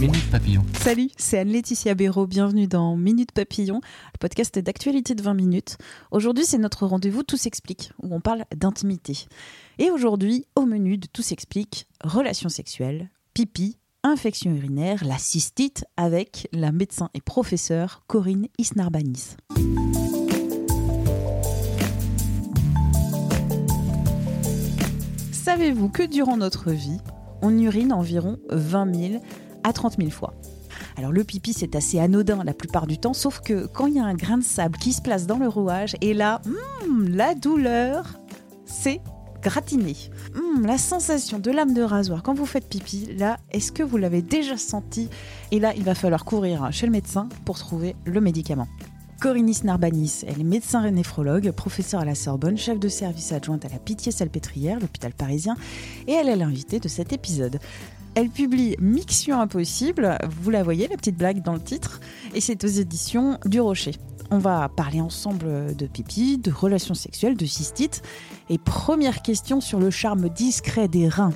Minute Papillon. Salut, c'est Anne-Laetitia Béraud. Bienvenue dans Minute Papillon, le podcast d'actualité de 20 minutes. Aujourd'hui, c'est notre rendez-vous Tout s'explique, où on parle d'intimité. Et aujourd'hui, au menu de Tout s'explique, relations sexuelles, pipi, infection urinaire, la cystite, avec la médecin et professeure Corinne Isnarbanis. Savez-vous que durant notre vie, on urine environ 20 000 à 30 000 fois alors le pipi c'est assez anodin la plupart du temps, sauf que quand il y a un grain de sable qui se place dans le rouage, et là, hmm, la douleur, c'est gratiné. Hmm, la sensation de lame de rasoir quand vous faites pipi, là, est-ce que vous l'avez déjà senti? Et là, il va falloir courir chez le médecin pour trouver le médicament. Corinis Narbanis, elle est médecin néphrologue, professeure à la Sorbonne, chef de service adjointe à la Pitié-Salpêtrière, l'hôpital parisien, et elle est l'invitée de cet épisode. Elle publie Mixion Impossible, vous la voyez, la petite blague dans le titre, et c'est aux éditions du Rocher. On va parler ensemble de pipi, de relations sexuelles, de cystite. Et première question sur le charme discret des reins.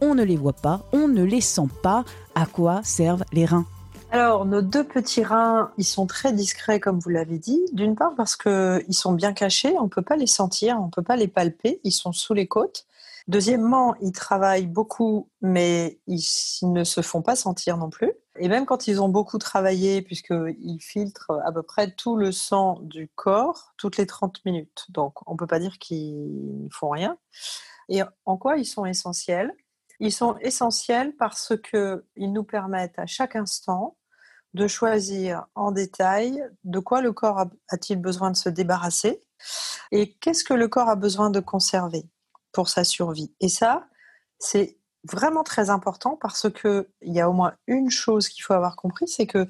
On ne les voit pas, on ne les sent pas. À quoi servent les reins? Alors, nos deux petits reins, ils sont très discrets, comme vous l'avez dit. D'une part, parce qu'ils sont bien cachés, on ne peut pas les sentir, on ne peut pas les palper, ils sont sous les côtes. Deuxièmement, ils travaillent beaucoup, mais ils ne se font pas sentir non plus. Et même quand ils ont beaucoup travaillé, puisqu'ils filtrent à peu près tout le sang du corps toutes les 30 minutes. Donc, on ne peut pas dire qu'ils ne font rien. Et en quoi ils sont essentiels? Ils sont essentiels parce qu'ils nous permettent à chaque instant de choisir en détail de quoi le corps a-t-il besoin de se débarrasser et qu'est-ce que le corps a besoin de conserver pour sa survie. Et ça, c'est vraiment très important parce qu'il y a au moins une chose qu'il faut avoir compris, c'est que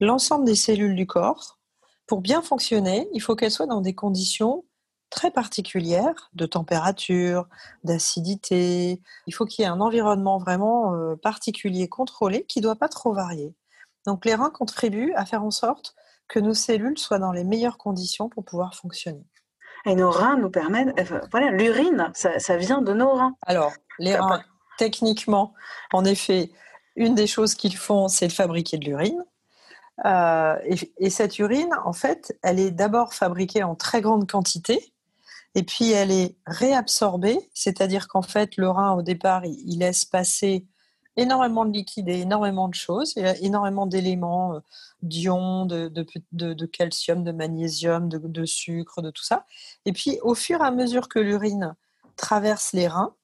l'ensemble des cellules du corps, pour bien fonctionner, il faut qu'elles soient dans des conditions très particulières de température, d'acidité. Il faut qu'il y ait un environnement vraiment euh, particulier, contrôlé, qui ne doit pas trop varier. Donc les reins contribuent à faire en sorte que nos cellules soient dans les meilleures conditions pour pouvoir fonctionner. Et nos reins nous permettent, euh, voilà, l'urine, ça, vient de nos reins. Alors, les reins, techniquement, en effet, une des choses qu'ils font, c'est de fabriquer de l'urine. Euh, et, cette urine, en fait, elle est d'abord fabriquée en très grande quantité, et puis elle est réabsorbée, c'est-à-dire qu'en fait, le rein, au départ, il laisse passer énormément de liquide et énormément de choses, énormément d'éléments, euh, d'ions, de, de, calcium, de magnésium, de, sucre, de tout ça. Et puis, au fur et à mesure que l'urine traverse les reins,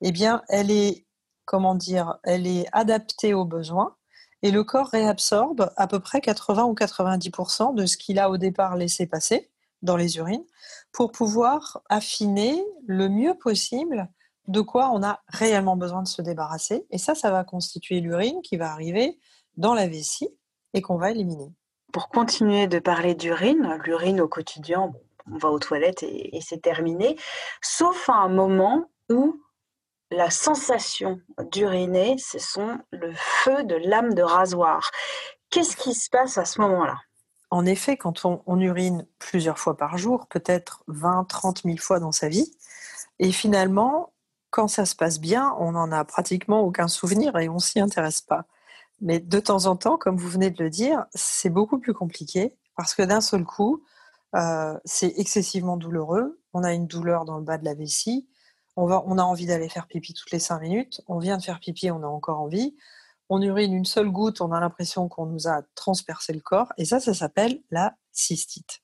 eh bien, elle est, comment dire, elle est adaptée aux besoins et le corps réabsorbe à peu près 80 ou 90% de ce qu'il a au départ laissé passer dans les urines pour pouvoir affiner le mieux possible de quoi on a réellement besoin de se débarrasser. Et ça, ça va constituer l'urine qui va arriver dans la vessie et qu'on va éliminer. Pour continuer de parler d'urine, l'urine au quotidien, on va aux toilettes et, c'est terminé, sauf à un moment où la sensation d'uriner, ce sont le feu de lame de rasoir. Qu'est-ce qui se passe à ce moment-là? En effet, quand on, on, urine plusieurs fois par jour, peut-être 20, 30 000 fois dans sa vie, et finalement, quand ça se passe bien, on n'en a pratiquement aucun souvenir et on s'y intéresse pas. Mais de temps en temps, comme vous venez de le dire, c'est beaucoup plus compliqué parce que d'un seul coup, euh, c'est excessivement douloureux. On a une douleur dans le bas de la vessie. On, va, on a envie d'aller faire pipi toutes les cinq minutes. On vient de faire pipi, on a encore envie. On urine une seule goutte, on a l'impression qu'on nous a transpercé le corps. Et ça, ça s'appelle la cystite.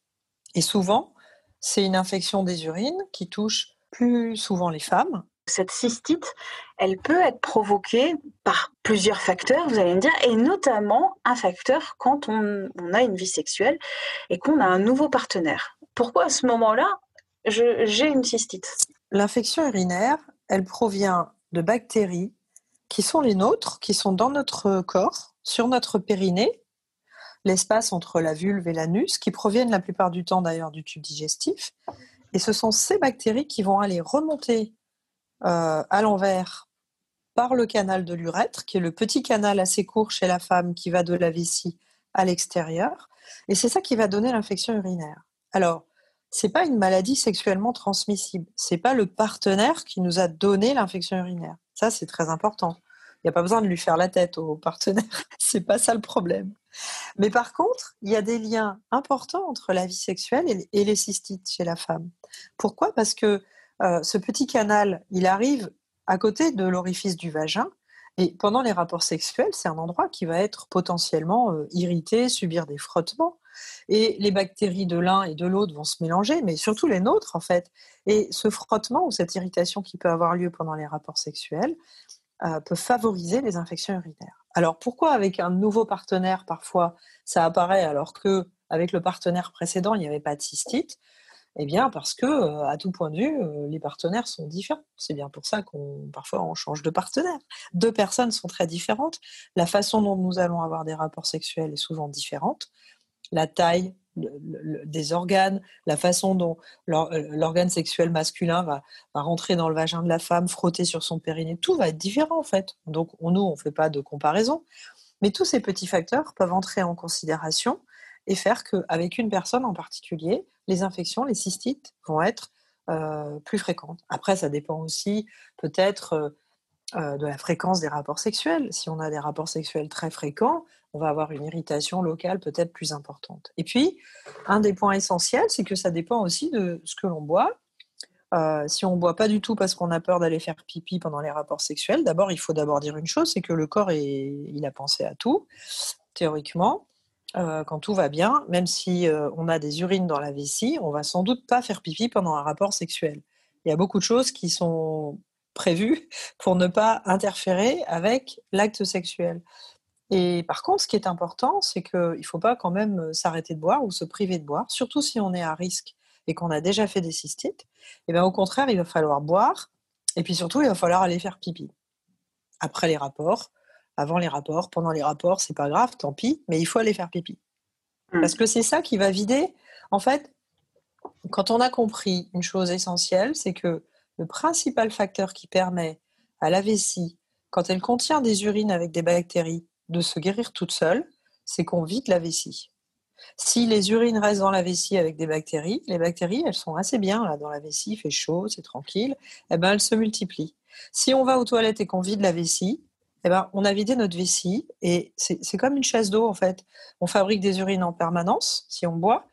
Et souvent, c'est une infection des urines qui touche plus souvent les femmes cette cystite, elle peut être provoquée par plusieurs facteurs, vous allez me dire, et notamment un facteur quand on, a une vie sexuelle et qu'on a un nouveau partenaire. Pourquoi à ce moment-là, j'ai une cystite? L'infection urinaire, elle provient de bactéries qui sont les nôtres, qui sont dans notre corps, sur notre périnée, l'espace entre la vulve et l'anus, qui proviennent la plupart du temps d'ailleurs du tube digestif. Et ce sont ces bactéries qui vont aller remonter à l'envers par le canal de l'urètre, qui est le petit canal assez court chez la femme qui va de la vessie à l'extérieur. Et c'est ça qui va donner l'infection urinaire. Alors, c'est pas une maladie sexuellement transmissible. C'est pas le partenaire qui nous a donné l'infection urinaire. Ça, c'est très important. Il n'y a pas besoin de lui faire la tête au partenaire. c'est pas ça le problème. Mais par contre, il y a des liens importants entre la vie sexuelle et les cystites chez la femme. Pourquoi? Parce que euh, ce petit canal, il arrive à côté de l'orifice du vagin. Et pendant les rapports sexuels, c'est un endroit qui va être potentiellement euh, irrité, subir des frottements. Et les bactéries de l'un et de l'autre vont se mélanger, mais surtout les nôtres en fait. Et ce frottement ou cette irritation qui peut avoir lieu pendant les rapports sexuels euh, peut favoriser les infections urinaires. Alors pourquoi avec un nouveau partenaire parfois ça apparaît alors que avec le partenaire précédent il n'y avait pas de cystite? Eh bien, parce que, euh, à tout point de vue, euh, les partenaires sont différents. C'est bien pour ça qu'on parfois on change de partenaire. Deux personnes sont très différentes. La façon dont nous allons avoir des rapports sexuels est souvent différente. La taille des organes, la façon dont euh, l'organe sexuel masculin va, rentrer dans le vagin de la femme, frotter sur son périnée, tout va être différent en fait. Donc, nous, on ne fait pas de comparaison. Mais tous ces petits facteurs peuvent entrer en considération et faire qu'avec une personne en particulier, les infections, les cystites vont être euh, plus fréquentes. Après, ça dépend aussi peut-être euh, euh, de la fréquence des rapports sexuels. Si on a des rapports sexuels très fréquents, on va avoir une irritation locale peut-être plus importante. Et puis, un des points essentiels, c'est que ça dépend aussi de ce que l'on boit. si on ne boit pas du tout parce qu'on a peur d'aller faire pipi pendant les rapports sexuels, d'abord, il faut d'abord dire une chose, c'est que le corps, il a pensé à tout, théoriquement. Euh, quand tout va bien, même si euh, on a des urines dans la vessie, on va sans doute pas faire pipi pendant un rapport sexuel. Il y a beaucoup de choses qui sont prévues pour ne pas interférer avec l'acte sexuel. Et par contre, ce qui est important, c'est qu'il ne faut pas quand même euh, s'arrêter de boire ou se priver de boire, surtout si on est à risque et qu'on a déjà fait des cystites. Et eh bien, au contraire, il va falloir boire et puis surtout, il va falloir aller faire pipi après les rapports avant les rapports, pendant les rapports, c'est pas grave, tant pis, mais il faut aller faire pipi. Hmm. Parce que c'est ça qui va vider. En fait, quand on a compris une chose essentielle, c'est que le principal facteur qui permet à la vessie, quand elle contient des urines avec des bactéries, de se guérir toute seule, c'est qu'on vide la vessie. Si les urines restent dans la vessie avec des bactéries, les bactéries, elles sont assez bien là dans la vessie, il fait chaud, c'est tranquille, eh ben elles se multiplient. Si on va aux toilettes et qu'on vide la vessie, eh ben, on a vidé notre vessie et c'est comme une chasse d'eau en fait. On fabrique des urines en permanence si on boit.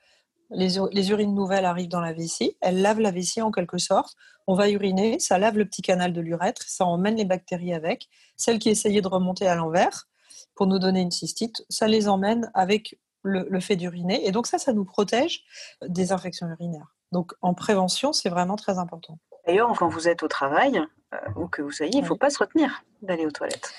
Les, urines nouvelles arrivent dans la vessie, elles lavent la vessie en quelque sorte. On va uriner, ça lave le petit canal de l'urètre, ça emmène les bactéries avec. Celles qui essayaient de remonter à l'envers pour nous donner une cystite, ça les emmène avec le, le fait d'uriner. Et donc ça, ça nous protège des infections urinaires. Donc en prévention, c'est vraiment très important. D'ailleurs, quand vous êtes au travail, euh, ou que vous soyez, il ne faut pas se retenir d'aller aux toilettes.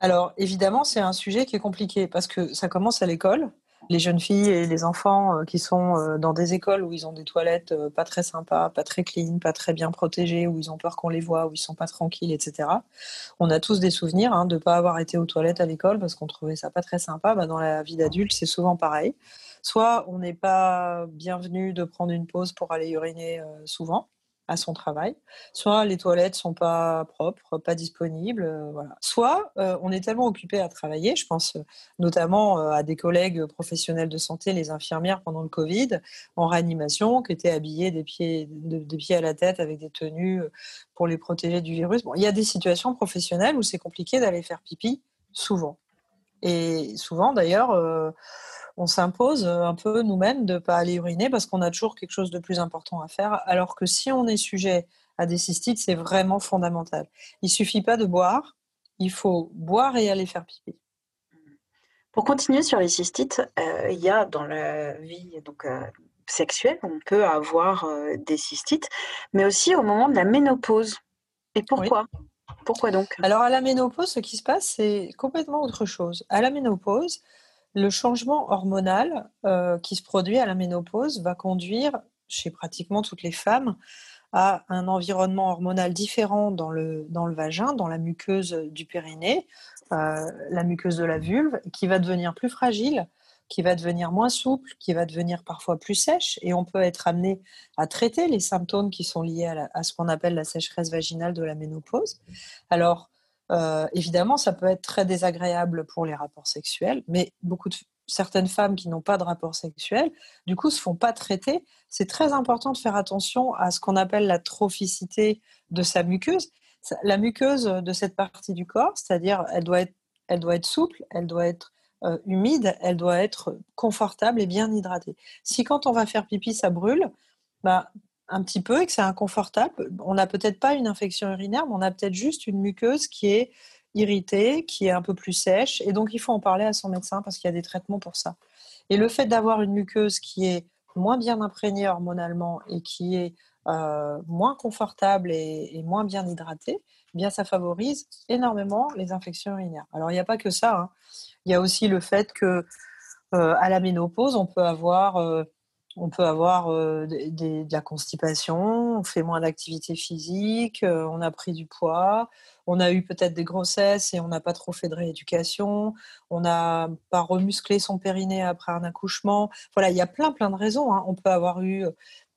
Alors évidemment, c'est un sujet qui est compliqué parce que ça commence à l'école. Les jeunes filles et les enfants euh, qui sont euh, dans des écoles où ils ont des toilettes pas très sympas, pas très clean, pas très bien protégées, où ils ont peur qu'on les voit, où ils sont pas tranquilles, etc. On a tous des souvenirs hein, de ne pas avoir été aux toilettes à l'école parce qu'on trouvait ça pas très sympa. Bah, dans la vie d'adulte, c'est souvent pareil. Soit on n'est pas bienvenu de prendre une pause pour aller uriner souvent à son travail. Soit les toilettes sont pas propres, pas disponibles, euh, voilà. Soit euh, on est tellement occupé à travailler, je pense euh, notamment à des collègues professionnels de santé, les infirmières pendant le Covid, en réanimation, qui étaient habillées des pieds, des pieds à la tête avec des tenues pour les protéger du virus. Bon, il y a des situations professionnelles où c'est compliqué d'aller faire pipi souvent. Et souvent d'ailleurs on s'impose euh, un peu nous-mêmes de ne pas aller uriner parce qu'on a toujours quelque chose de plus important à faire. Alors que si on est sujet à des cystites, c'est vraiment fondamental. Il suffit pas de boire, il faut boire et aller faire pipi. Pour continuer sur les cystites, euh, il y a dans la vie donc, euh, sexuelle, on peut avoir des cystites, mais aussi au moment de la ménopause. Et pourquoi? Pourquoi donc? Alors à la ménopause, ce qui se passe, c'est complètement autre chose. À la ménopause, le changement hormonal euh, qui se produit à la ménopause va conduire chez pratiquement toutes les femmes à un environnement hormonal différent dans le, dans le vagin, dans la muqueuse du périnée, euh, la muqueuse de la vulve, qui va devenir plus fragile, qui va devenir moins souple, qui va devenir parfois plus sèche, et on peut être amené à traiter les symptômes qui sont liés à, à ce qu'on appelle la sécheresse vaginale de la ménopause. Alors, euh, évidemment, ça peut être très désagréable pour les rapports sexuels, mais beaucoup de certaines femmes qui n'ont pas de rapports sexuels, du coup, se font pas traiter. C'est très important de faire attention à ce qu'on appelle la trophicité de sa muqueuse. la muqueuse de cette partie du corps, c'est-à-dire elle doit être, elle doit être souple, elle doit être euh, humide, elle doit être confortable et bien hydratée. Si quand on va faire pipi, ça brûle, bah, un petit peu et que c'est inconfortable, on n'a peut-être pas une infection urinaire, mais on a peut-être juste une muqueuse qui est irritée, qui est un peu plus sèche, et donc il faut en parler à son médecin parce qu'il y a des traitements pour ça. Et le fait d'avoir une muqueuse qui est moins bien imprégnée hormonalement et qui est euh, moins confortable et, moins bien hydratée, eh bien ça favorise énormément les infections urinaires. Alors il n'y a pas que ça. Hein. Il y a aussi le fait que euh, à la ménopause, on peut avoir euh, on peut avoir de la constipation, on fait moins d'activité physique, on a pris du poids, on a eu peut-être des grossesses et on n'a pas trop fait de rééducation, on n'a pas remusclé son périnée après un accouchement. Voilà, il y a plein plein de raisons. Hein. On peut avoir eu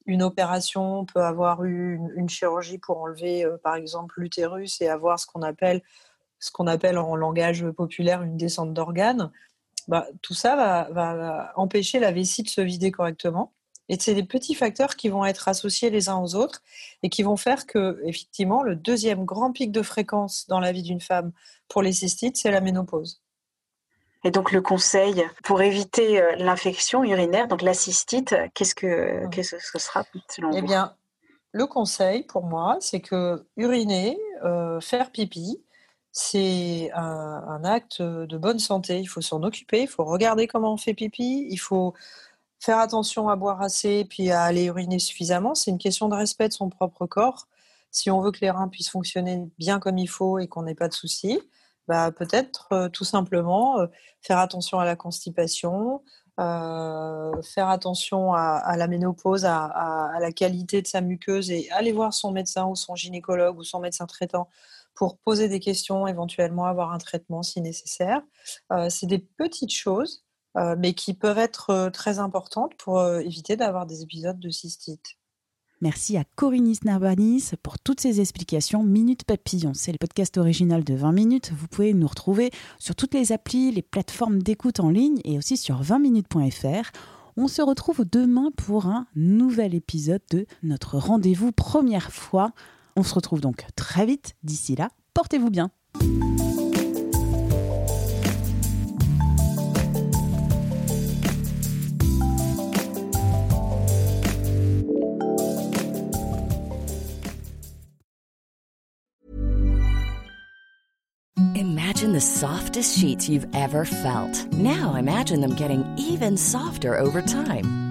une opération, on peut avoir eu une, chirurgie pour enlever, par exemple, l'utérus et avoir ce qu'on appelle, ce qu'on appelle en langage populaire une descente d'organes. Bah, tout ça va, empêcher la vessie de se vider correctement. Et c'est des petits facteurs qui vont être associés les uns aux autres et qui vont faire que, effectivement, le deuxième grand pic de fréquence dans la vie d'une femme pour les cystites, c'est la ménopause. Et donc le conseil pour éviter euh, l'infection urinaire, donc la cystite, qu'est-ce que, qu'est-ce que ce sera selon eh bien, le conseil pour moi, c'est que uriner, euh, faire pipi, c'est un, acte de bonne santé. Il faut s'en occuper, il faut regarder comment on fait pipi, il faut faire attention à boire assez puis à aller uriner suffisamment. C'est une question de respect de son propre corps. Si on veut que les reins puissent fonctionner bien comme il faut et qu'on n'ait pas de soucis, bah, peut-être euh, tout simplement euh, faire attention à la constipation, euh, faire attention à, la ménopause, à, la qualité de sa muqueuse et aller voir son médecin ou son gynécologue ou son médecin traitant pour poser des questions, éventuellement avoir un traitement si nécessaire. Euh, c'est des petites choses, euh, mais qui peuvent être euh, très importantes pour éviter d'avoir des épisodes de cystite. Merci à Corinis Narbanis pour toutes ces explications. Minute Papillon, c'est le podcast original de 20 minutes. Vous pouvez nous retrouver sur toutes les applis, les plateformes d'écoute en ligne et aussi sur 20minutes.fr. On se retrouve demain pour un nouvel épisode de notre rendez-vous première fois on se retrouve donc très vite. D'ici là, portez-vous bien. Imagine the softest sheets you've ever felt. Now imagine them getting even softer over time.